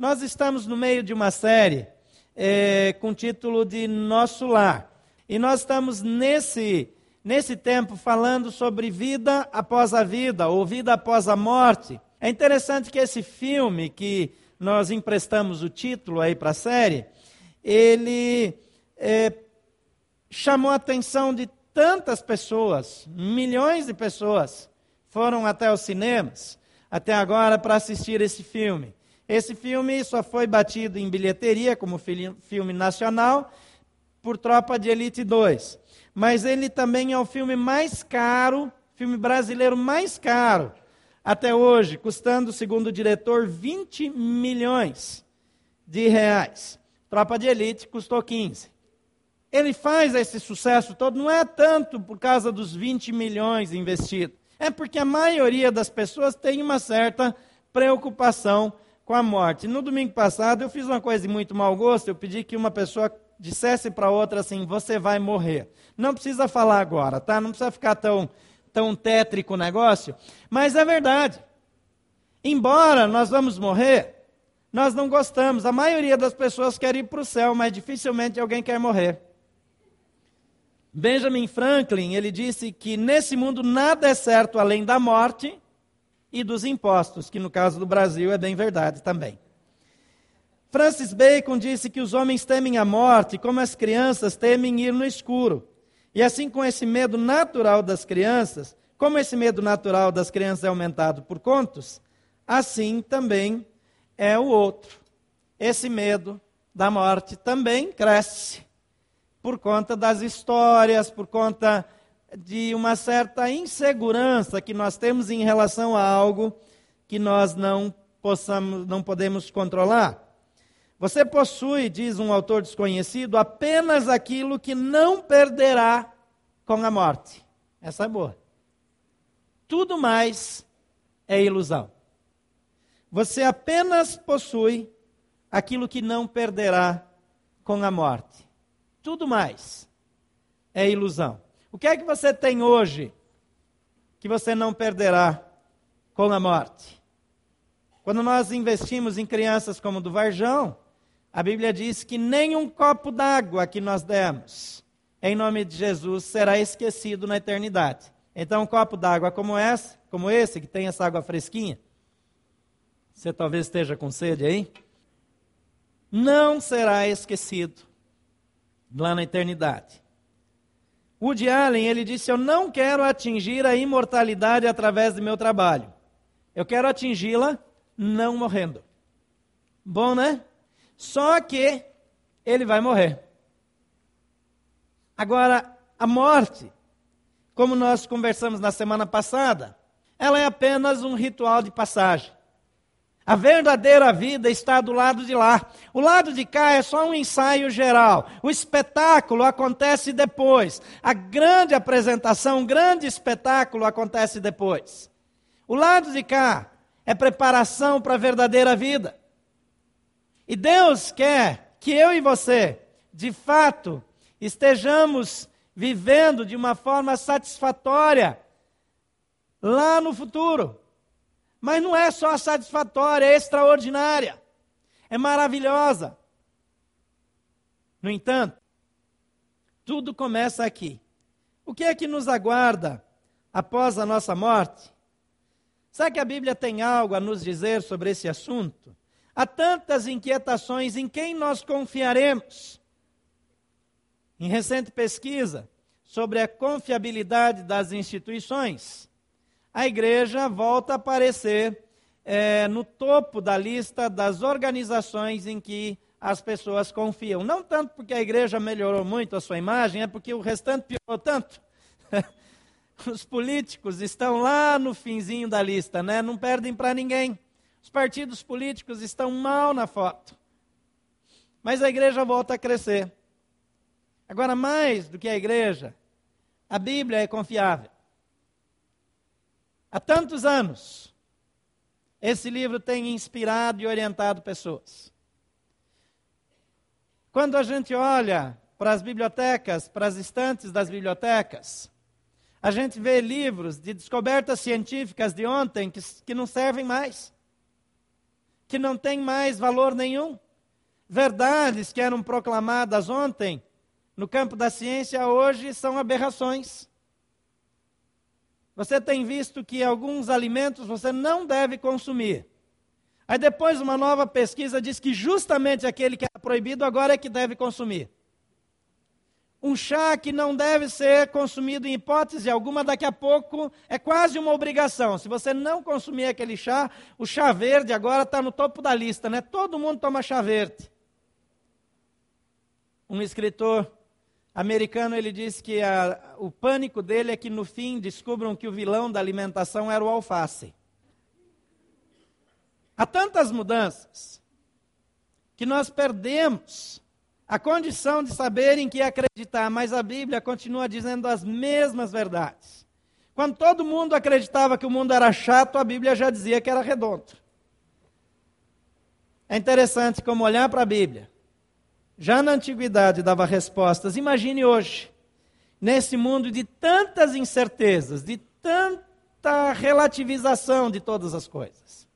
Nós estamos no meio de uma série é, com o título de Nosso Lar. E nós estamos nesse, nesse tempo falando sobre vida após a vida, ou vida após a morte. É interessante que esse filme, que nós emprestamos o título aí para a série, ele é, chamou a atenção de tantas pessoas, milhões de pessoas foram até os cinemas até agora para assistir esse filme. Esse filme só foi batido em bilheteria como filme nacional por Tropa de Elite 2. Mas ele também é o filme mais caro, filme brasileiro mais caro até hoje, custando, segundo o diretor, 20 milhões de reais. Tropa de Elite custou 15. Ele faz esse sucesso todo, não é tanto por causa dos 20 milhões investidos, é porque a maioria das pessoas tem uma certa preocupação com a morte. No domingo passado, eu fiz uma coisa de muito mau gosto, eu pedi que uma pessoa dissesse para outra assim: Você vai morrer. Não precisa falar agora, tá? Não precisa ficar tão, tão tétrico o negócio. Mas é verdade. Embora nós vamos morrer, nós não gostamos. A maioria das pessoas quer ir para o céu, mas dificilmente alguém quer morrer. Benjamin Franklin, ele disse que nesse mundo nada é certo além da morte e dos impostos, que no caso do Brasil é bem verdade também. Francis Bacon disse que os homens temem a morte como as crianças temem ir no escuro. E assim, com esse medo natural das crianças, como esse medo natural das crianças é aumentado por contos, assim também é o outro. Esse medo da morte também cresce por conta das histórias, por conta de uma certa insegurança que nós temos em relação a algo que nós não possamos, não podemos controlar. Você possui, diz um autor desconhecido, apenas aquilo que não perderá com a morte. Essa é boa. Tudo mais é ilusão. Você apenas possui aquilo que não perderá com a morte. Tudo mais é ilusão. O que é que você tem hoje que você não perderá com a morte? Quando nós investimos em crianças como do Varjão, a Bíblia diz que nem um copo d'água que nós demos, em nome de Jesus, será esquecido na eternidade. Então, um copo d'água como esse, como esse, que tem essa água fresquinha, você talvez esteja com sede aí, não será esquecido lá na eternidade. Woody Allen, ele disse: Eu não quero atingir a imortalidade através do meu trabalho. Eu quero atingi-la não morrendo. Bom, né? Só que ele vai morrer. Agora, a morte, como nós conversamos na semana passada, ela é apenas um ritual de passagem. A verdadeira vida está do lado de lá. O lado de cá é só um ensaio geral. O espetáculo acontece depois. A grande apresentação, o grande espetáculo acontece depois. O lado de cá é preparação para a verdadeira vida. E Deus quer que eu e você, de fato, estejamos vivendo de uma forma satisfatória lá no futuro. Mas não é só satisfatória, é extraordinária, é maravilhosa. No entanto, tudo começa aqui. O que é que nos aguarda após a nossa morte? Será que a Bíblia tem algo a nos dizer sobre esse assunto? Há tantas inquietações em quem nós confiaremos. Em recente pesquisa sobre a confiabilidade das instituições, a igreja volta a aparecer é, no topo da lista das organizações em que as pessoas confiam. Não tanto porque a igreja melhorou muito a sua imagem, é porque o restante piorou tanto. Os políticos estão lá no finzinho da lista, né? não perdem para ninguém. Os partidos políticos estão mal na foto. Mas a igreja volta a crescer. Agora, mais do que a igreja, a Bíblia é confiável. Há tantos anos, esse livro tem inspirado e orientado pessoas. Quando a gente olha para as bibliotecas, para as estantes das bibliotecas, a gente vê livros de descobertas científicas de ontem que, que não servem mais. que não têm mais valor nenhum. Verdades que eram proclamadas ontem no campo da ciência hoje são aberrações. Você tem visto que alguns alimentos você não deve consumir. Aí depois uma nova pesquisa diz que justamente aquele que é proibido agora é que deve consumir. Um chá que não deve ser consumido em hipótese alguma, daqui a pouco é quase uma obrigação. Se você não consumir aquele chá, o chá verde agora está no topo da lista, né? Todo mundo toma chá verde. Um escritor americano ele disse que a, o pânico dele é que no fim descubram que o vilão da alimentação era o alface. Há tantas mudanças que nós perdemos a condição de saber em que acreditar, mas a Bíblia continua dizendo as mesmas verdades. Quando todo mundo acreditava que o mundo era chato, a Bíblia já dizia que era redondo. É interessante como olhar para a Bíblia. Já na antiguidade dava respostas. Imagine hoje, nesse mundo de tantas incertezas, de tanta relativização de todas as coisas.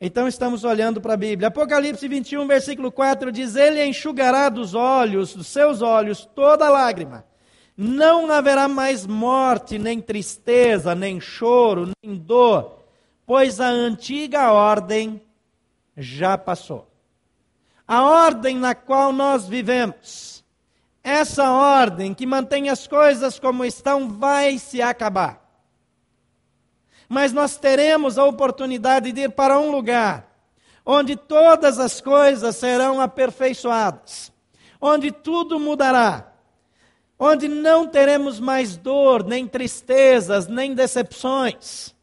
Então estamos olhando para a Bíblia. Apocalipse 21, versículo 4 diz: Ele enxugará dos olhos, dos seus olhos, toda lágrima. Não haverá mais morte, nem tristeza, nem choro, nem dor, pois a antiga ordem já passou. A ordem na qual nós vivemos, essa ordem que mantém as coisas como estão, vai se acabar. Mas nós teremos a oportunidade de ir para um lugar onde todas as coisas serão aperfeiçoadas, onde tudo mudará, onde não teremos mais dor, nem tristezas, nem decepções,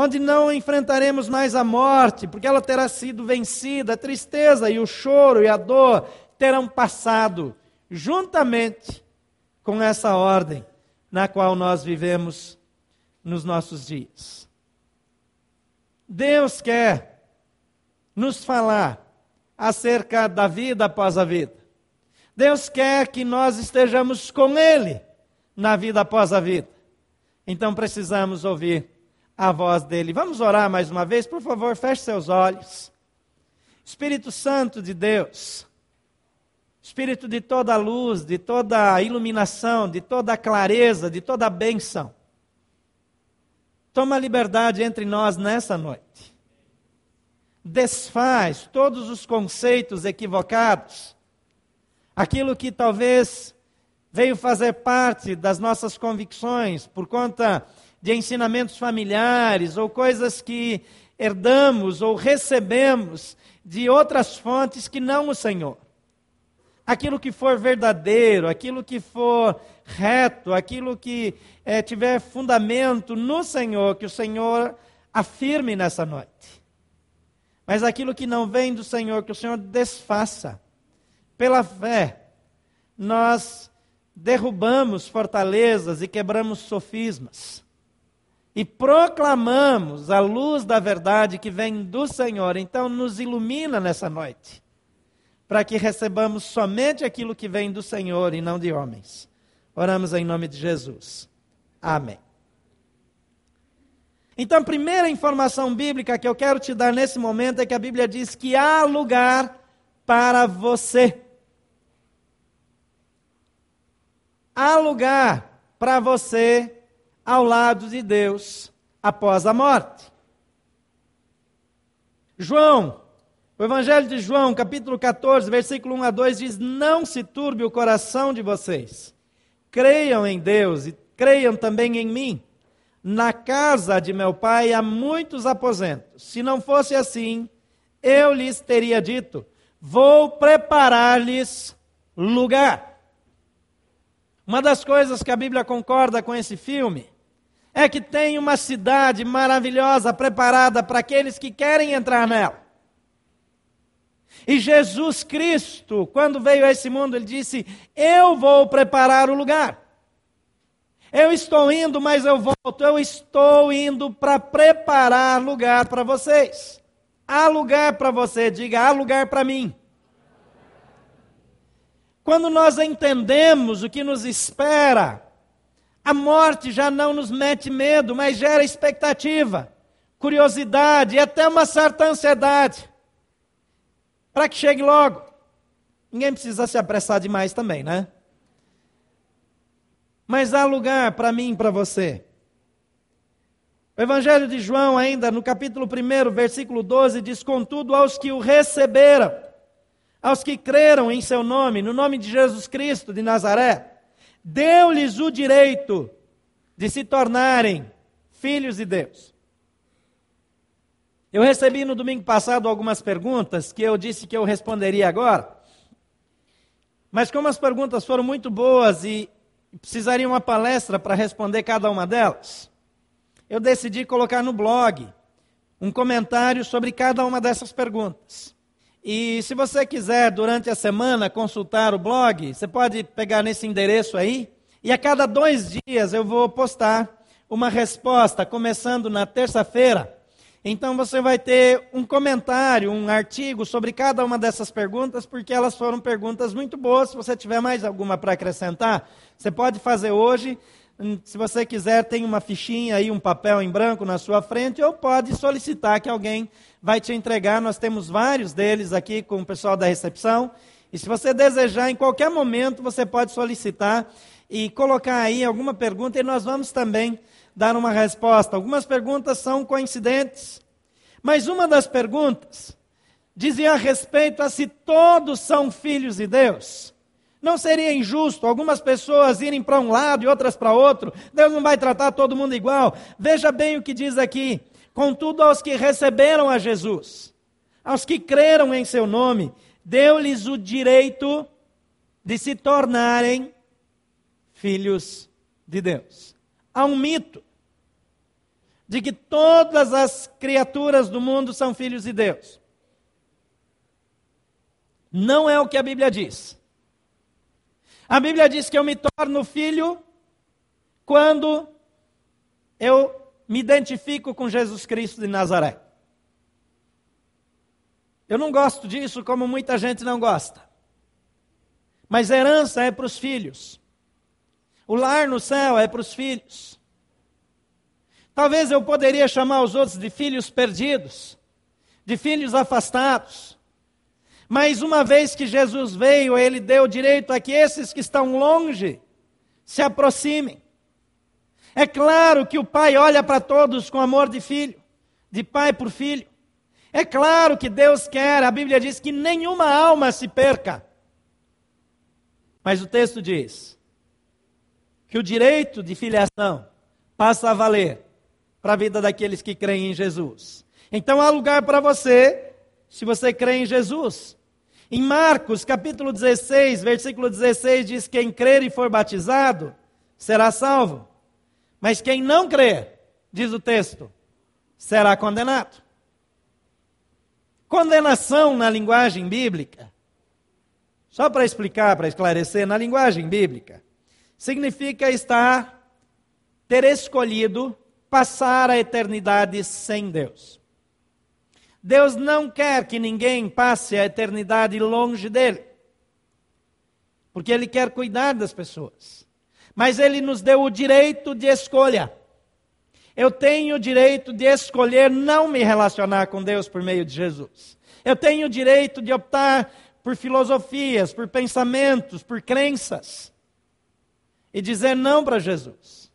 onde não enfrentaremos mais a morte, porque ela terá sido vencida, a tristeza e o choro e a dor terão passado, juntamente com essa ordem na qual nós vivemos nos nossos dias. Deus quer nos falar acerca da vida após a vida. Deus quer que nós estejamos com Ele na vida após a vida. Então precisamos ouvir a voz dele. Vamos orar mais uma vez? Por favor, feche seus olhos. Espírito Santo de Deus, Espírito de toda luz, de toda iluminação, de toda clareza, de toda bênção. Toma liberdade entre nós nessa noite. Desfaz todos os conceitos equivocados, aquilo que talvez veio fazer parte das nossas convicções por conta de ensinamentos familiares ou coisas que herdamos ou recebemos de outras fontes que não o Senhor. Aquilo que for verdadeiro, aquilo que for reto, aquilo que é, tiver fundamento no Senhor, que o Senhor afirme nessa noite. Mas aquilo que não vem do Senhor, que o Senhor desfaça. Pela fé, nós derrubamos fortalezas e quebramos sofismas. E proclamamos a luz da verdade que vem do Senhor. Então, nos ilumina nessa noite, para que recebamos somente aquilo que vem do Senhor e não de homens. Oramos em nome de Jesus. Amém. Então, a primeira informação bíblica que eu quero te dar nesse momento é que a Bíblia diz que há lugar para você. Há lugar para você ao lado de Deus após a morte. João, o Evangelho de João, capítulo 14, versículo 1 a 2 diz: Não se turbe o coração de vocês. Creiam em Deus e creiam também em mim. Na casa de meu pai há muitos aposentos. Se não fosse assim, eu lhes teria dito: Vou preparar-lhes lugar. Uma das coisas que a Bíblia concorda com esse filme é que tem uma cidade maravilhosa preparada para aqueles que querem entrar nela. E Jesus Cristo, quando veio a esse mundo, ele disse: Eu vou preparar o lugar. Eu estou indo, mas eu volto. Eu estou indo para preparar lugar para vocês. Há lugar para você, diga: há lugar para mim. Quando nós entendemos o que nos espera, a morte já não nos mete medo, mas gera expectativa. curiosidade e até uma certa ansiedade para que chegue logo. Ninguém precisa se apressar demais também, né? Mas há lugar para mim e para você. O Evangelho de João, ainda no capítulo 1, versículo 12, diz: Contudo, aos que o receberam, aos que creram em seu nome, no nome de Jesus Cristo de Nazaré, deu-lhes o direito de se tornarem filhos de Deus. Eu recebi no domingo passado algumas perguntas que eu disse que eu responderia agora. Mas como as perguntas foram muito boas e precisaria uma palestra para responder cada uma delas, eu decidi colocar no blog um comentário sobre cada uma dessas perguntas. E se você quiser, durante a semana, consultar o blog, você pode pegar nesse endereço aí. E a cada dois dias eu vou postar uma resposta, começando na terça-feira. Então você vai ter um comentário, um artigo sobre cada uma dessas perguntas, porque elas foram perguntas muito boas. Se você tiver mais alguma para acrescentar, você pode fazer hoje. Hum, se você quiser, tem uma fichinha aí, um papel em branco na sua frente, ou pode solicitar que alguém vai te entregar. Nós temos vários deles aqui com o pessoal da recepção. E se você desejar, em qualquer momento, você pode solicitar e colocar aí alguma pergunta, e nós vamos também dar uma resposta. Algumas perguntas são coincidentes, mas uma das perguntas dizia a respeito a se todos são filhos de Deus. Não seria injusto algumas pessoas irem para um lado e outras para outro? Deus não vai tratar todo mundo igual. Veja bem o que diz aqui. Contudo, aos que receberam a Jesus, aos que creram em seu nome, deu-lhes o direito de se tornarem filhos de Deus. Há um mito de que todas as criaturas do mundo são filhos de Deus. Não é o que a Bíblia diz. A Bíblia diz que eu me torno filho quando eu me identifico com Jesus Cristo de Nazaré. Eu não gosto disso como muita gente não gosta. Mas herança é para os filhos. O lar no céu é para os filhos. Talvez eu poderia chamar os outros de filhos perdidos, de filhos afastados. Mas uma vez que Jesus veio, ele deu direito a que esses que estão longe se aproximem. É claro que o pai olha para todos com amor de filho, de pai por filho. É claro que Deus quer, a Bíblia diz que nenhuma alma se perca. Mas o texto diz que o direito de filiação passa a valer para a vida daqueles que creem em Jesus. Então há lugar para você, se você crê em Jesus. Em Marcos, capítulo 16, versículo 16, diz: Quem crer e for batizado será salvo. Mas quem não crer, diz o texto, será condenado. Condenação na linguagem bíblica, só para explicar, para esclarecer, na linguagem bíblica, significa estar, ter escolhido passar a eternidade sem Deus. Deus não quer que ninguém passe a eternidade longe dele. Porque ele quer cuidar das pessoas. Mas ele nos deu o direito de escolha. Eu tenho o direito de escolher não me relacionar com Deus por meio de Jesus. Eu tenho o direito de optar por filosofias, por pensamentos, por crenças. E dizer não para Jesus.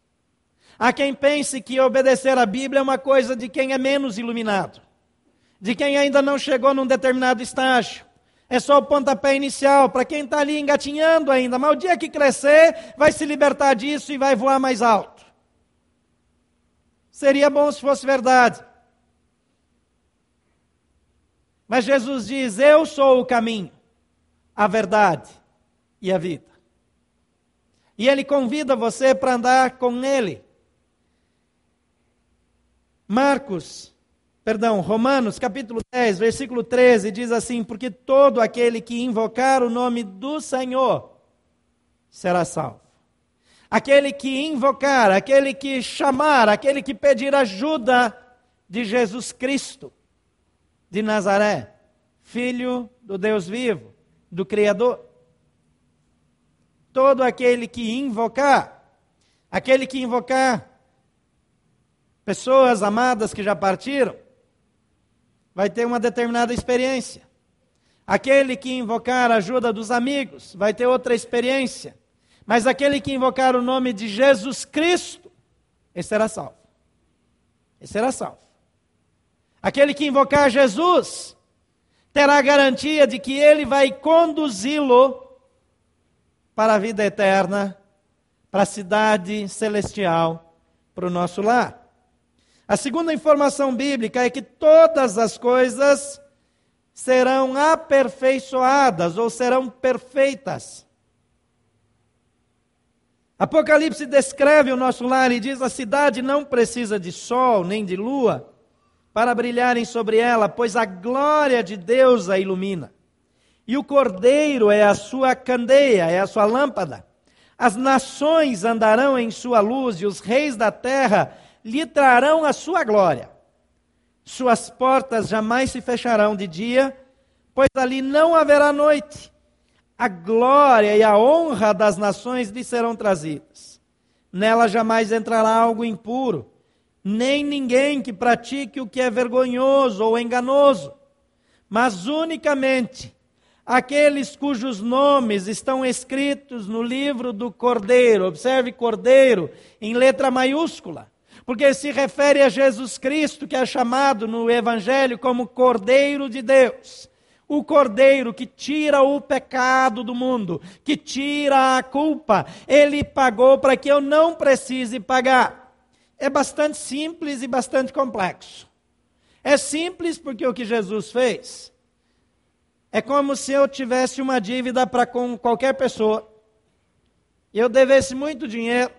Há quem pense que obedecer à Bíblia é uma coisa de quem é menos iluminado de quem ainda não chegou num determinado estágio. É só o pontapé inicial para quem está ali engatinhando ainda, mas o dia que crescer, vai se libertar disso e vai voar mais alto. Seria bom se fosse verdade. Mas Jesus diz: Eu sou o caminho, a verdade e a vida. E Ele convida você para andar com Ele. Marcos perdão, Romanos capítulo 10, versículo 13, diz assim: Porque todo aquele que invocar o nome do Senhor será salvo. Aquele que invocar, aquele que chamar, aquele que pedir ajuda de Jesus Cristo de Nazaré, filho do Deus vivo, do Criador. Todo aquele que invocar, aquele que invocar pessoas amadas que já partiram, vai ter uma determinada experiência. Aquele que invocar a ajuda dos amigos vai ter outra experiência. Mas aquele que invocar o nome de Jesus Cristo, esse será salvo. Esse será salvo. Aquele que invocar Jesus terá a garantia de que ele vai conduzi-lo para a vida eterna, para a cidade celestial, para o nosso lar. A segunda informação bíblica é que todas as coisas serão aperfeiçoadas ou serão perfeitas. Apocalipse descreve o nosso lar e diz: a cidade não precisa de sol nem de lua para brilharem sobre ela, pois a glória de Deus a ilumina. E o cordeiro é a sua candeia, é a sua lâmpada. As nações andarão em sua luz e os reis da terra lhe trarão a sua glória. Suas portas jamais se fecharão de dia, pois ali não haverá noite. A glória e a honra das nações lhe serão trazidas. Nela jamais entrará algo impuro, nem ninguém que pratique o que é vergonhoso ou enganoso, mas unicamente aqueles cujos nomes estão escritos no livro do Cordeiro. Observe Cordeiro em letra maiúscula porque se refere a Jesus Cristo, que é chamado no Evangelho como Cordeiro de Deus. O Cordeiro que tira o pecado do mundo, que tira a culpa, ele pagou para que eu não precise pagar. É bastante simples e bastante complexo. É simples porque o que Jesus fez é como se eu tivesse uma dívida para com qualquer pessoa, e eu devesse muito dinheiro,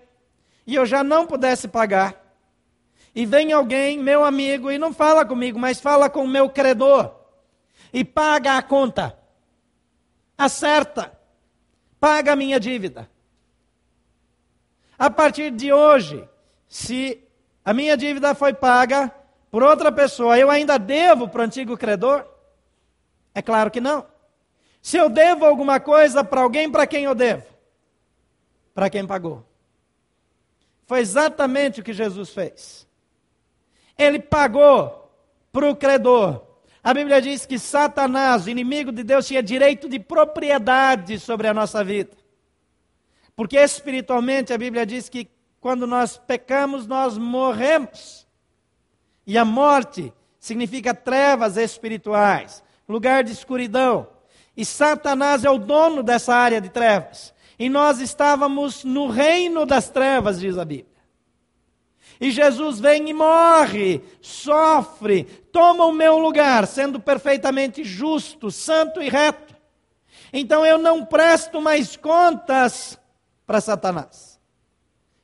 e eu já não pudesse pagar e vem alguém, meu amigo, e não fala comigo, mas fala com o meu credor, e paga a conta, acerta, paga a minha dívida. A partir de hoje, se a minha dívida foi paga por outra pessoa, eu ainda devo para o antigo credor? É claro que não. Se eu devo alguma coisa para alguém, para quem eu devo? Para quem pagou. Foi exatamente o que Jesus fez. Ele pagou para o credor. A Bíblia diz que Satanás, inimigo de Deus, tinha direito de propriedade sobre a nossa vida. Porque espiritualmente a Bíblia diz que quando nós pecamos, nós morremos. E a morte significa trevas espirituais, lugar de escuridão. E Satanás é o dono dessa área de trevas. E nós estávamos no reino das trevas, diz a Bíblia. E Jesus vem e morre, sofre, toma o meu lugar, sendo perfeitamente justo, santo e reto. Então eu não presto mais contas para Satanás.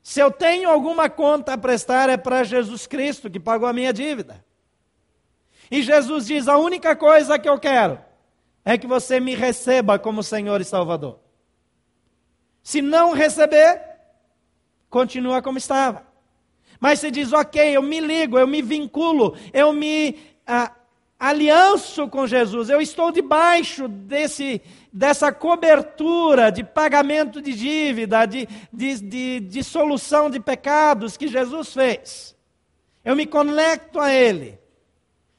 Se eu tenho alguma conta a prestar é para Jesus Cristo, que pagou a minha dívida. E Jesus diz: a única coisa que eu quero é que você me receba como Senhor e Salvador. Se não receber, continua como estava. Mas você diz, ok, eu me ligo, eu me vinculo, eu me ah, alianço com Jesus, eu estou debaixo desse, dessa cobertura de pagamento de dívida, de, de, de, de solução de pecados que Jesus fez. Eu me conecto a Ele.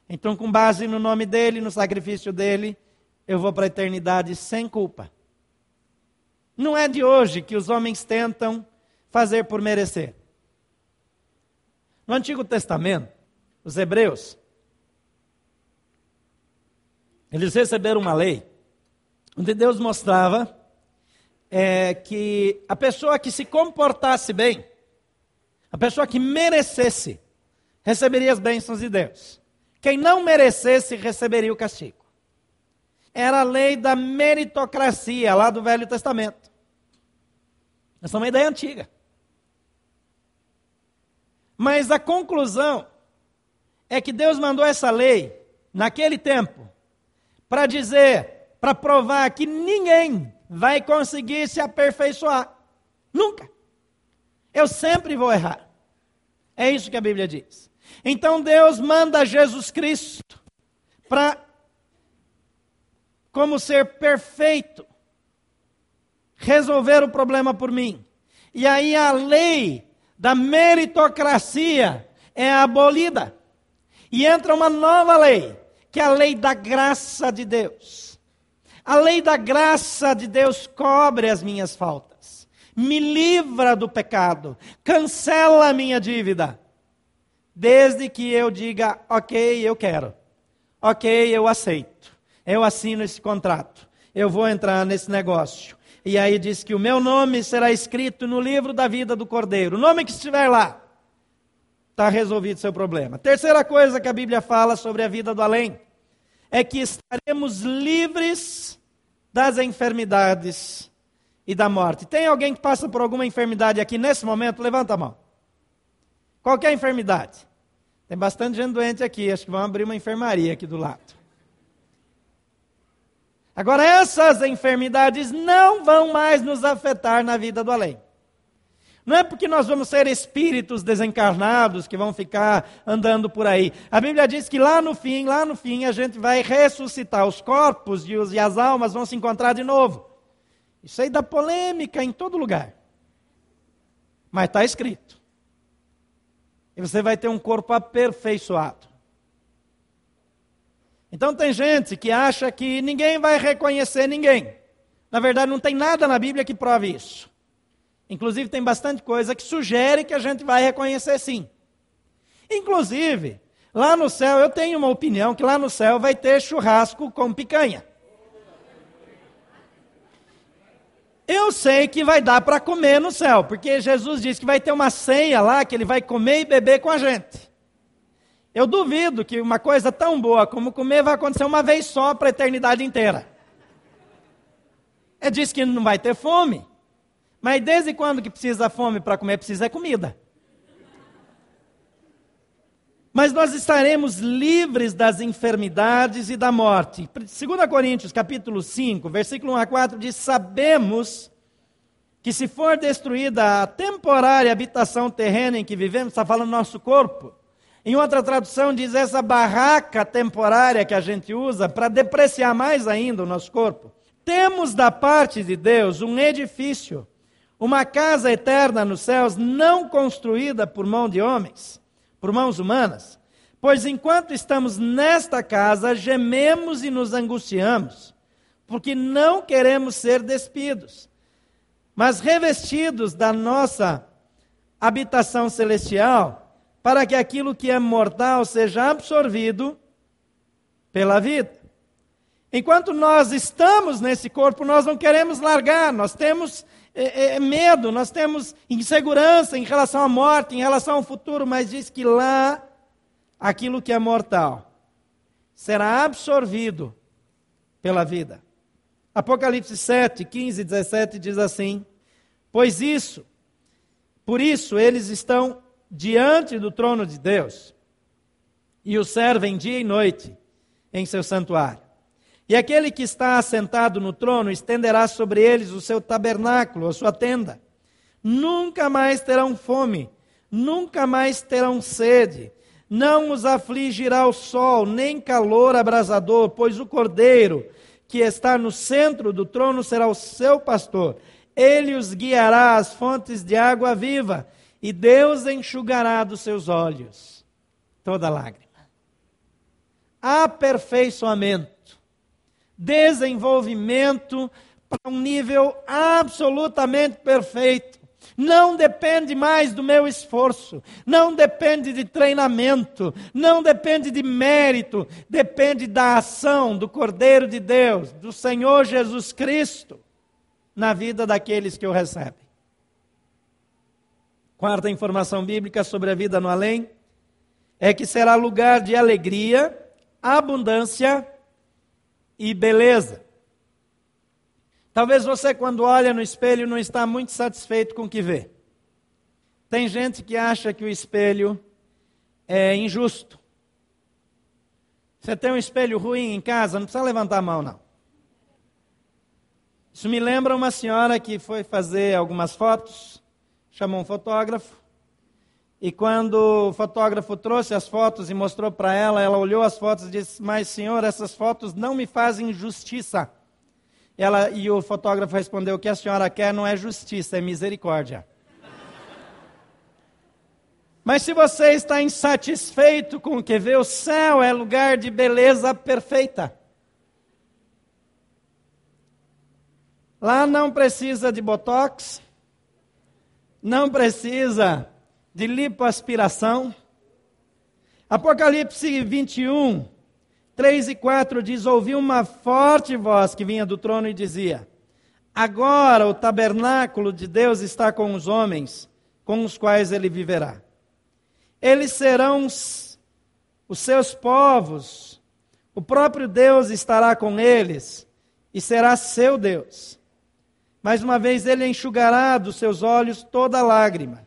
Então, com base no nome dele, no sacrifício dele, eu vou para a eternidade sem culpa. Não é de hoje que os homens tentam fazer por merecer. No Antigo Testamento, os hebreus, eles receberam uma lei onde Deus mostrava é, que a pessoa que se comportasse bem, a pessoa que merecesse, receberia as bênçãos de Deus. Quem não merecesse, receberia o castigo. Era a lei da meritocracia lá do Velho Testamento. Essa é uma ideia antiga. Mas a conclusão é que Deus mandou essa lei naquele tempo para dizer, para provar que ninguém vai conseguir se aperfeiçoar. Nunca. Eu sempre vou errar. É isso que a Bíblia diz. Então Deus manda Jesus Cristo para, como ser perfeito, resolver o problema por mim. E aí a lei da meritocracia é abolida. E entra uma nova lei, que é a lei da graça de Deus. A lei da graça de Deus cobre as minhas faltas, me livra do pecado, cancela a minha dívida, desde que eu diga, ok, eu quero, ok, eu aceito, eu assino esse contrato, eu vou entrar nesse negócio. E aí diz que o meu nome será escrito no livro da vida do Cordeiro, o nome que estiver lá está resolvido seu problema. Terceira coisa que a Bíblia fala sobre a vida do além é que estaremos livres das enfermidades e da morte. Tem alguém que passa por alguma enfermidade aqui nesse momento? Levanta a mão. Qualquer enfermidade. Tem bastante gente doente aqui, acho que vão abrir uma enfermaria aqui do lado. Agora, essas enfermidades não vão mais nos afetar na vida do além. Não é porque nós vamos ser espíritos desencarnados que vão ficar andando por aí. A Bíblia diz que lá no fim, lá no fim, a gente vai ressuscitar. Os corpos e, as almas vão se encontrar de novo. Isso aí dá polêmica em todo lugar. Mas está escrito. E você vai ter um corpo aperfeiçoado. Então tem gente que acha que ninguém vai reconhecer ninguém. Na verdade, não tem nada na Bíblia que prove isso. Inclusive, tem bastante coisa que sugere que a gente vai reconhecer sim. Inclusive, lá no céu, eu tenho uma opinião que lá no céu vai ter churrasco com picanha. Eu sei que vai dar para comer no céu, porque Jesus disse que vai ter uma ceia lá que ele vai comer e beber com a gente. Eu duvido que uma coisa tão boa como comer vai acontecer uma vez só para a eternidade inteira. Ele disse que não vai ter fome. Mas desde quando que precisa fome para comer? Precisa é comida. Mas nós estaremos livres das enfermidades e da morte. 2 Coríntios, capítulo 5, versículo 1 a 4 diz: "Sabemos que se for destruída a temporária habitação terrena em que vivemos, está falando nosso corpo. Em outra tradução diz essa barraca temporária que a gente usa para depreciar mais ainda o nosso corpo. Temos da parte de Deus um edifício uma casa eterna nos céus, não construída por mão de homens, por mãos humanas. Pois enquanto estamos nesta casa, gememos e nos angustiamos, porque não queremos ser despidos, mas revestidos da nossa habitação celestial, para que aquilo que é mortal seja absorvido pela vida. Enquanto nós estamos nesse corpo, nós não queremos largar, nós temos é, é, é, medo, nós temos insegurança em relação à morte, em relação ao futuro, mas diz que lá aquilo que é mortal será absorvido pela vida. Apocalipse 7, 15 e 17 diz assim: Pois isso, por isso eles estão diante do trono de Deus e o servem dia e noite em seu santuário. E aquele que está assentado no trono estenderá sobre eles o seu tabernáculo, a sua tenda. Nunca mais terão fome, nunca mais terão sede. Não os afligirá o sol, nem calor abrasador, pois o cordeiro que está no centro do trono será o seu pastor. Ele os guiará às fontes de água viva, e Deus enxugará dos seus olhos toda lágrima. Aperfeiçoamento desenvolvimento para um nível absolutamente perfeito. Não depende mais do meu esforço, não depende de treinamento, não depende de mérito, depende da ação do Cordeiro de Deus, do Senhor Jesus Cristo, na vida daqueles que o recebem. Quarta informação bíblica sobre a vida no além é que será lugar de alegria, abundância e beleza. Talvez você, quando olha no espelho, não está muito satisfeito com o que vê. Tem gente que acha que o espelho é injusto. Você tem um espelho ruim em casa, não precisa levantar a mão, não. Isso me lembra uma senhora que foi fazer algumas fotos, chamou um fotógrafo, e quando o fotógrafo trouxe as fotos e mostrou para ela, ela olhou as fotos e disse: Mas, senhor, essas fotos não me fazem justiça. Ela, e o fotógrafo respondeu: O que a senhora quer não é justiça, é misericórdia. Mas se você está insatisfeito com o que vê, o céu é lugar de beleza perfeita. Lá não precisa de botox, não precisa de lipoaspiração. Apocalipse 21, 3 e 4 diz: Ouvi uma forte voz que vinha do trono e dizia: Agora o tabernáculo de Deus está com os homens, com os quais ele viverá. Eles serão os seus povos, o próprio Deus estará com eles e será seu Deus. Mais uma vez ele enxugará dos seus olhos toda lágrima.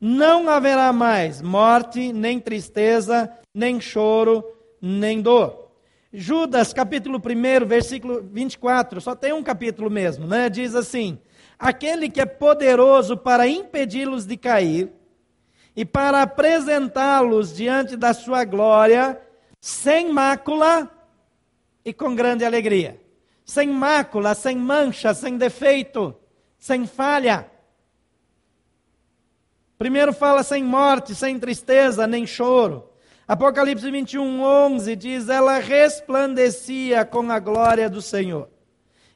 Não haverá mais morte, nem tristeza, nem choro, nem dor. Judas, capítulo 1, versículo 24, só tem um capítulo mesmo, né? Diz assim: Aquele que é poderoso para impedi-los de cair e para apresentá-los diante da sua glória, sem mácula e com grande alegria sem mácula, sem mancha, sem defeito, sem falha. Primeiro fala sem morte, sem tristeza, nem choro. Apocalipse 21, 11 diz: Ela resplandecia com a glória do Senhor,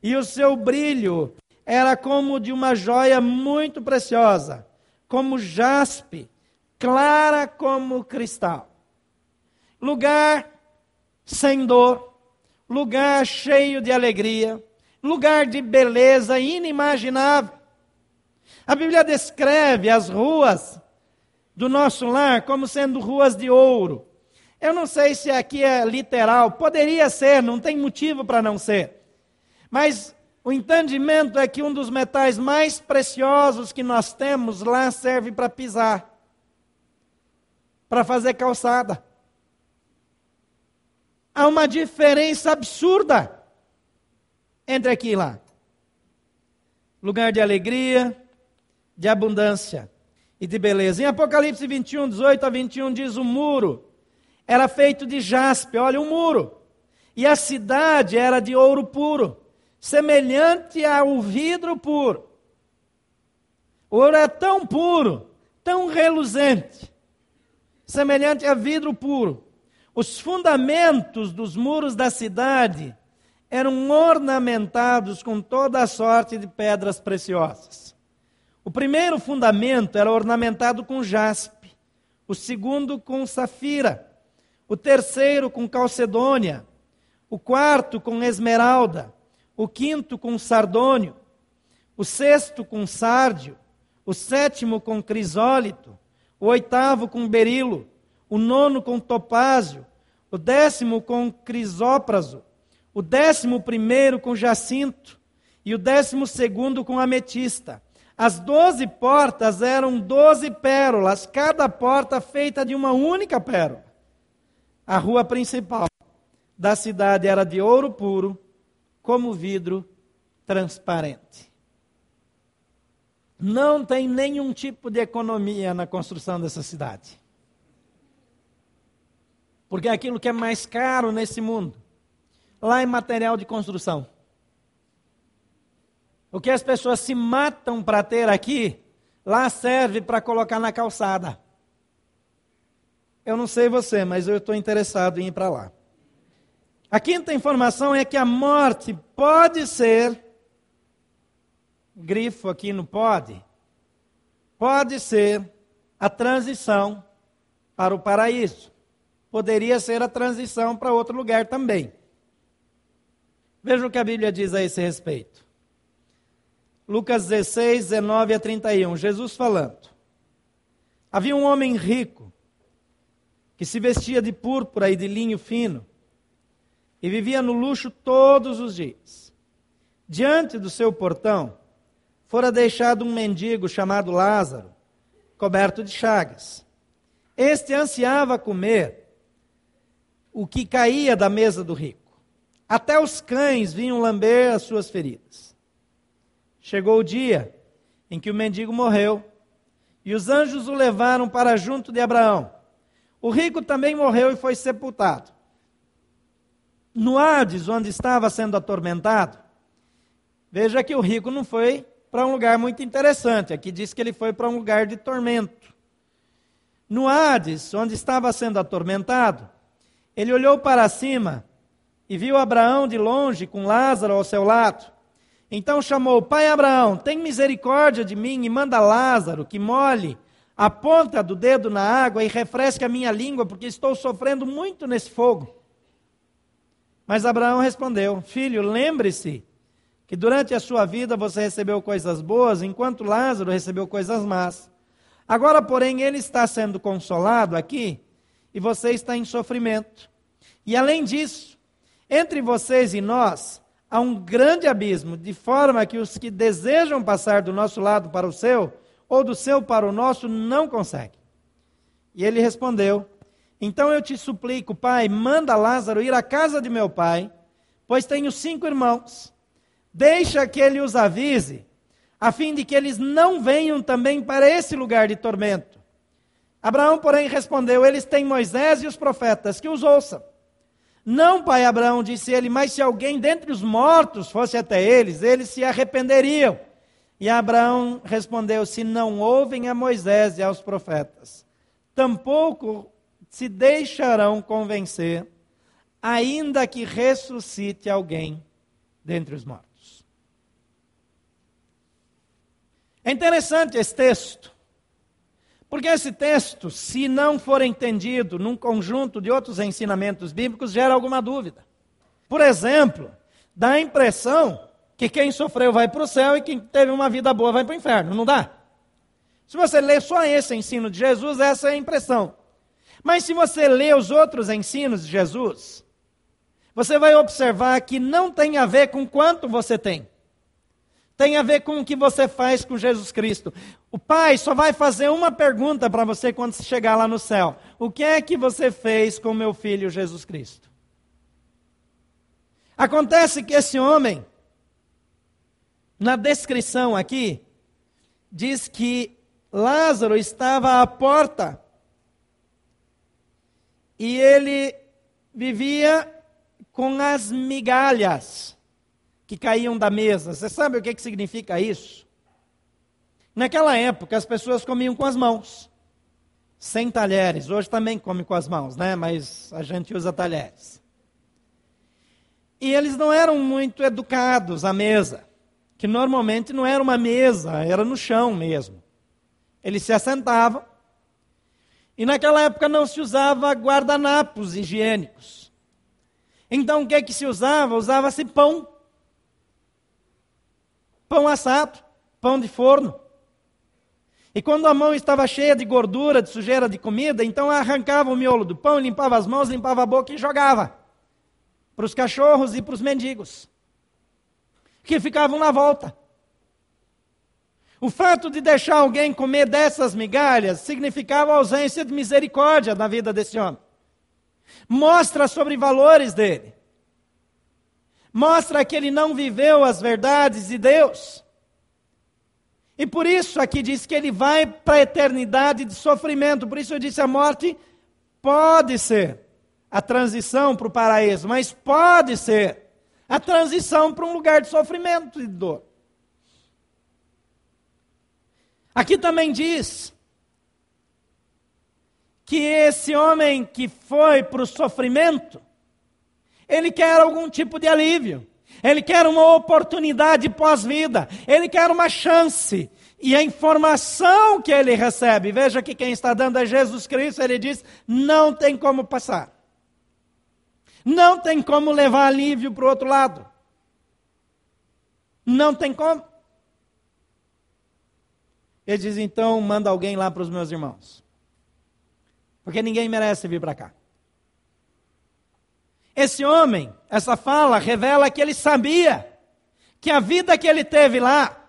e o seu brilho era como de uma joia muito preciosa, como jaspe, clara como cristal. Lugar sem dor, lugar cheio de alegria, lugar de beleza inimaginável. A Bíblia descreve as ruas do nosso lar como sendo ruas de ouro. Eu não sei se aqui é literal, poderia ser, não tem motivo para não ser. Mas o entendimento é que um dos metais mais preciosos que nós temos lá serve para pisar, para fazer calçada. Há uma diferença absurda entre aqui e lá. Lugar de alegria, de abundância e de beleza. Em Apocalipse 21, 18 a 21 diz: o muro era feito de jaspe, olha o muro. E a cidade era de ouro puro, semelhante ao vidro puro. O ouro é tão puro, tão reluzente, semelhante a vidro puro, os fundamentos dos muros da cidade eram ornamentados com toda a sorte de pedras preciosas. O primeiro fundamento era ornamentado com jaspe, o segundo com safira, o terceiro com calcedônia, o quarto com esmeralda, o quinto com sardônio, o sexto com sárdio, o sétimo com crisólito, o oitavo com berilo, o nono com topázio, o décimo com crisópraso, o décimo primeiro com jacinto e o décimo segundo com ametista. As doze portas eram doze pérolas, cada porta feita de uma única pérola. A rua principal da cidade era de ouro puro, como vidro transparente. Não tem nenhum tipo de economia na construção dessa cidade. Porque é aquilo que é mais caro nesse mundo. Lá é material de construção. O que as pessoas se matam para ter aqui, lá serve para colocar na calçada. Eu não sei você, mas eu estou interessado em ir para lá. A quinta informação é que a morte pode ser, grifo aqui no pode, pode ser a transição para o paraíso poderia ser a transição para outro lugar também. Veja o que a Bíblia diz a esse respeito. Lucas 16, 19 a 31, Jesus falando. Havia um homem rico que se vestia de púrpura e de linho fino e vivia no luxo todos os dias. Diante do seu portão fora deixado um mendigo chamado Lázaro, coberto de chagas. Este ansiava comer o que caía da mesa do rico. Até os cães vinham lamber as suas feridas. Chegou o dia em que o mendigo morreu e os anjos o levaram para junto de Abraão. O rico também morreu e foi sepultado. No Hades, onde estava sendo atormentado, veja que o rico não foi para um lugar muito interessante. Aqui diz que ele foi para um lugar de tormento. no Hades, onde estava sendo atormentado, ele olhou para cima e viu Abraão de longe com Lázaro ao seu lado. Então chamou: Pai Abraão, tem misericórdia de mim e manda Lázaro que molhe a ponta do dedo na água e refresque a minha língua, porque estou sofrendo muito nesse fogo. Mas Abraão respondeu: Filho, lembre-se que durante a sua vida você recebeu coisas boas, enquanto Lázaro recebeu coisas más. Agora, porém, ele está sendo consolado aqui e você está em sofrimento. E além disso, entre vocês e nós há um grande abismo, de forma que os que desejam passar do nosso lado para o seu, ou do seu para o nosso, não conseguem. E ele respondeu: Então eu te suplico, pai, manda Lázaro ir à casa de meu pai, pois tenho cinco irmãos. Deixa que ele os avise, a fim de que eles não venham também para esse lugar de tormento. Abraão, porém, respondeu: Eles têm Moisés e os profetas, que os ouçam. Não, pai Abraão, disse ele, mas se alguém dentre os mortos fosse até eles, eles se arrependeriam. E Abraão respondeu: Se não ouvem a Moisés e aos profetas, tampouco se deixarão convencer, ainda que ressuscite alguém dentre os mortos. É interessante esse texto, porque esse texto, se não for entendido num conjunto de outros ensinamentos bíblicos, gera alguma dúvida. Por exemplo, dá a impressão que quem sofreu vai para o céu e quem teve uma vida boa vai para o inferno. Não dá? Se você lê só esse ensino de Jesus, essa é a impressão. Mas se você lê os outros ensinos de Jesus, você vai observar que não tem a ver com quanto você tem tem a ver com o que você faz com Jesus Cristo. O Pai só vai fazer uma pergunta para você quando chegar lá no céu: O que é que você fez com meu filho Jesus Cristo? Acontece que esse homem, na descrição aqui, diz que Lázaro estava à porta e ele vivia com as migalhas que caíam da mesa. Você sabe o que, que significa isso? Naquela época, as pessoas comiam com as mãos, sem talheres. Hoje também come com as mãos, né? Mas a gente usa talheres. E eles não eram muito educados à mesa, que normalmente não era uma mesa, era no chão mesmo. Eles se assentavam. E naquela época não se usava guardanapos higiênicos. Então o que, que se usava? Usava-se pão pão assado, pão de forno. E quando a mão estava cheia de gordura, de sujeira de comida, então arrancava o miolo do pão, limpava as mãos, limpava a boca e jogava para os cachorros e para os mendigos, que ficavam na volta. O fato de deixar alguém comer dessas migalhas significava ausência de misericórdia na vida desse homem. Mostra sobre valores dele mostra que ele não viveu as verdades de Deus. E por isso aqui diz que ele vai para a eternidade de sofrimento. Por isso eu disse: a morte pode ser a transição para o paraíso, mas pode ser a transição para um lugar de sofrimento e dor. Aqui também diz que esse homem que foi para o sofrimento, ele quer algum tipo de alívio. Ele quer uma oportunidade pós-vida. Ele quer uma chance. E a informação que ele recebe, veja que quem está dando é Jesus Cristo, ele diz: não tem como passar. Não tem como levar alívio para o outro lado. Não tem como. Ele diz: então manda alguém lá para os meus irmãos. Porque ninguém merece vir para cá. Esse homem, essa fala, revela que ele sabia que a vida que ele teve lá,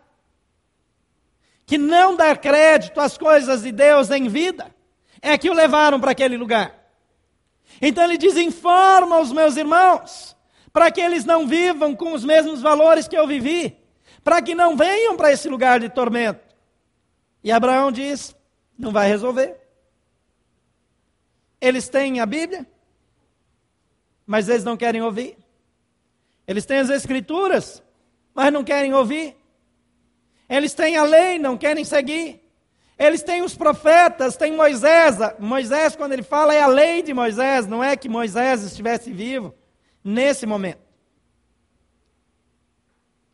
que não dar crédito às coisas de Deus em vida, é que o levaram para aquele lugar. Então ele diz: informa os meus irmãos, para que eles não vivam com os mesmos valores que eu vivi, para que não venham para esse lugar de tormento. E Abraão diz: não vai resolver. Eles têm a Bíblia, mas eles não querem ouvir. Eles têm as escrituras, mas não querem ouvir. Eles têm a lei, não querem seguir. Eles têm os profetas, tem Moisés. Moisés, quando ele fala, é a lei de Moisés, não é que Moisés estivesse vivo nesse momento.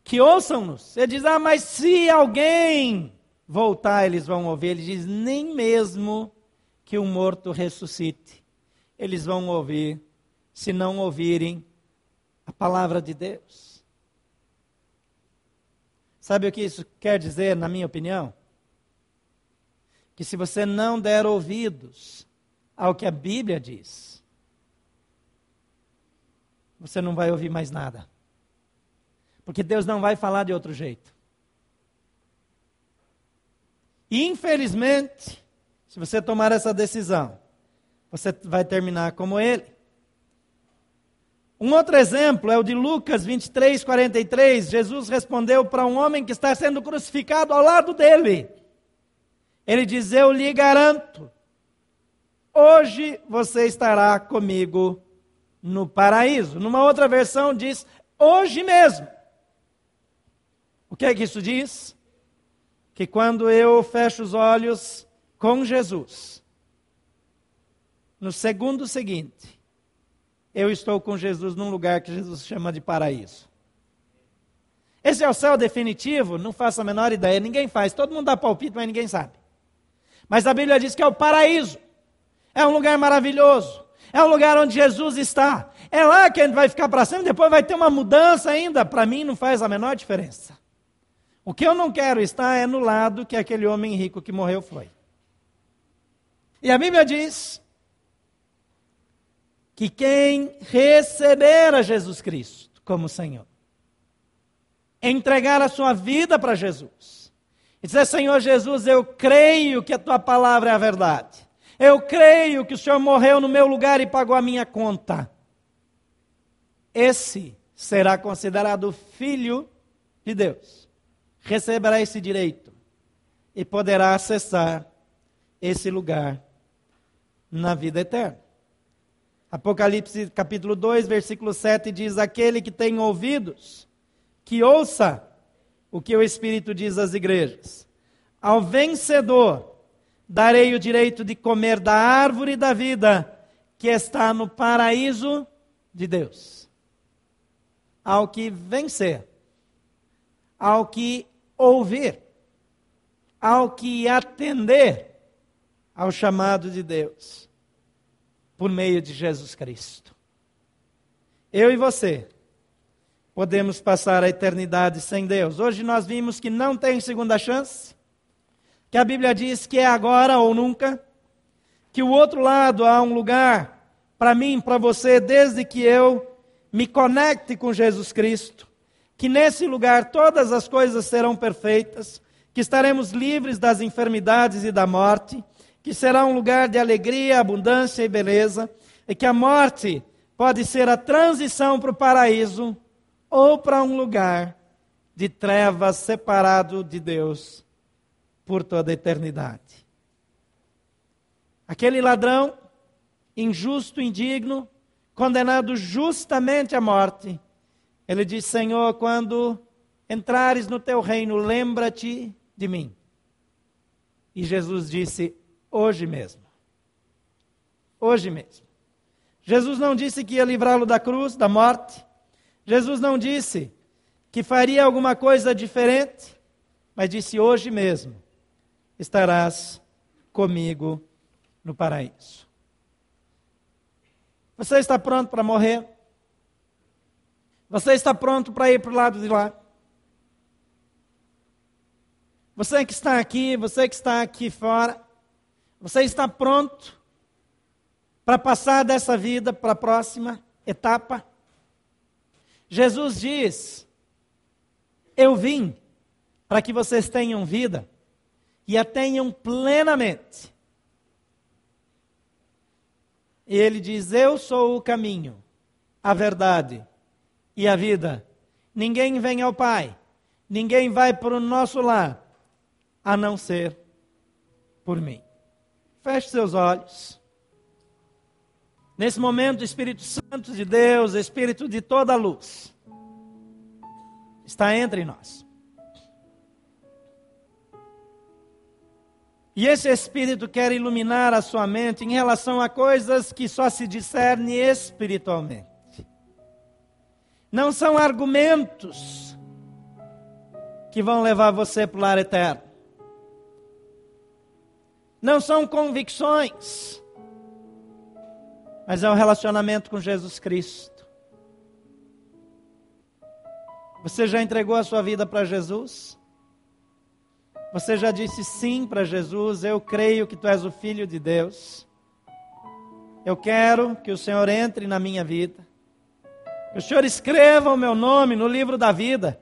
Que ouçam-nos. Ele diz: Ah, mas se alguém voltar, eles vão ouvir. Ele diz: Nem mesmo que o morto ressuscite, eles vão ouvir, se não ouvirem a palavra de Deus. Sabe o que isso quer dizer, na minha opinião? Que se você não der ouvidos ao que a Bíblia diz, você não vai ouvir mais nada. Porque Deus não vai falar de outro jeito. Infelizmente, se você tomar essa decisão, você vai terminar como ele. Um outro exemplo é o de Lucas 23, 43. Jesus respondeu para um homem que está sendo crucificado ao lado dele. Ele diz: Eu lhe garanto, hoje você estará comigo no paraíso. Numa outra versão diz: Hoje mesmo. O que é que isso diz? Que quando eu fecho os olhos com Jesus, no segundo seguinte, eu estou com Jesus num lugar que Jesus chama de paraíso. Esse é o céu definitivo? Não faço a menor ideia, ninguém faz. Todo mundo dá palpite, mas ninguém sabe. Mas a Bíblia diz que é o paraíso. É um lugar maravilhoso. É um lugar onde Jesus está. É lá que a gente vai ficar para sempre, depois vai ter uma mudança ainda. Para mim não faz a menor diferença. O que eu não quero estar é no lado que aquele homem rico que morreu foi. E a Bíblia diz que quem receber a Jesus Cristo como Senhor, entregar a sua vida para Jesus, e dizer: Senhor Jesus, eu creio que a tua palavra é a verdade, eu creio que o Senhor morreu no meu lugar e pagou a minha conta. Esse será considerado filho de Deus, receberá esse direito e poderá acessar esse lugar na vida eterna. Apocalipse capítulo 2, versículo 7 diz: Aquele que tem ouvidos, que ouça o que o Espírito diz às igrejas. Ao vencedor, darei o direito de comer da árvore da vida que está no paraíso de Deus. Ao que vencer, ao que ouvir, ao que atender ao chamado de Deus por meio de Jesus Cristo. Eu e você podemos passar a eternidade sem Deus. Hoje nós vimos que não tem segunda chance, que a Bíblia diz que é agora ou nunca, que o outro lado há um lugar para mim, para você, desde que eu me conecte com Jesus Cristo, que nesse lugar todas as coisas serão perfeitas, que estaremos livres das enfermidades e da morte, que será um lugar de alegria, abundância e beleza, e que a morte pode ser a transição para o paraíso ou para um lugar de trevas separado de Deus por toda a eternidade. Aquele ladrão, injusto, indigno, condenado justamente à morte, ele diz: Senhor, quando entrares no teu reino, lembra-te de mim. E Jesus disse: hoje mesmo. Hoje mesmo. Jesus não disse que ia livrá-lo da cruz, da morte. Jesus não disse que faria alguma coisa diferente, mas disse: hoje mesmo estarás comigo no paraíso. Você está pronto para morrer? Você está pronto para ir para o lado de lá? Você que está aqui, você que está aqui fora, você está pronto para passar dessa vida para a próxima etapa? Jesus diz: Eu vim para que vocês tenham vida e a tenham plenamente. E ele diz: Eu sou o caminho, a verdade e a vida. Ninguém vem ao Pai, ninguém vai para o nosso lar, a não ser por mim. Feche seus olhos. Nesse momento, o Espírito Santo de Deus, Espírito de toda a luz, está entre nós. E esse Espírito quer iluminar a sua mente em relação a coisas que só se discerne espiritualmente. Não são argumentos que vão levar você para o lar eterno. Não são convicções, mas é um relacionamento com Jesus Cristo. Você já entregou a sua vida para Jesus? Você já disse sim para Jesus? Eu creio que tu és o Filho de Deus. Eu quero que o Senhor entre na minha vida. Que o Senhor escreva o meu nome no livro da vida.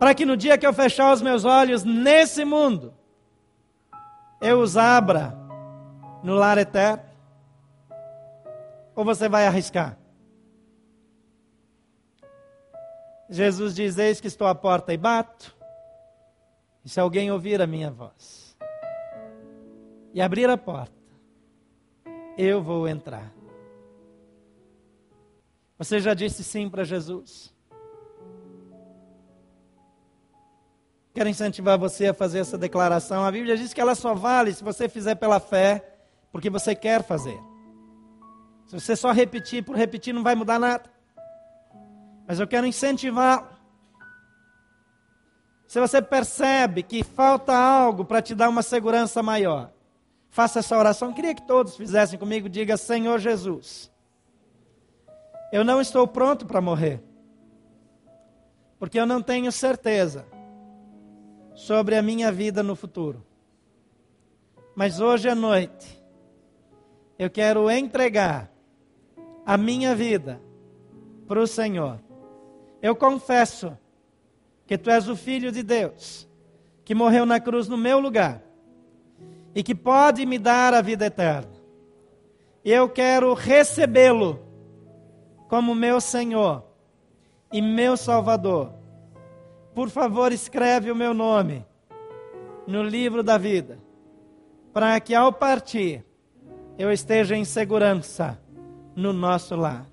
Para que no dia que eu fechar os meus olhos nesse mundo, eu os abra no lar eterno. Ou você vai arriscar? Jesus diz: Eis que estou à porta e bato. E se alguém ouvir a minha voz e abrir a porta, eu vou entrar. Você já disse sim para Jesus? Quero incentivar você a fazer essa declaração. A Bíblia diz que ela só vale se você fizer pela fé, porque você quer fazer. Se você só repetir por repetir, não vai mudar nada. Mas eu quero incentivar se você percebe que falta algo para te dar uma segurança maior, faça essa oração. Eu queria que todos fizessem comigo. Diga: Senhor Jesus, eu não estou pronto para morrer, porque eu não tenho certeza sobre a minha vida no futuro. Mas hoje à noite, eu quero entregar a minha vida para o Senhor. Eu confesso que tu és o Filho de Deus, que morreu na cruz no meu lugar e que pode me dar a vida eterna. Eu quero recebê-lo como meu Senhor e meu Salvador. Por favor, escreve o meu nome no livro da vida, para que ao partir eu esteja em segurança no nosso lar.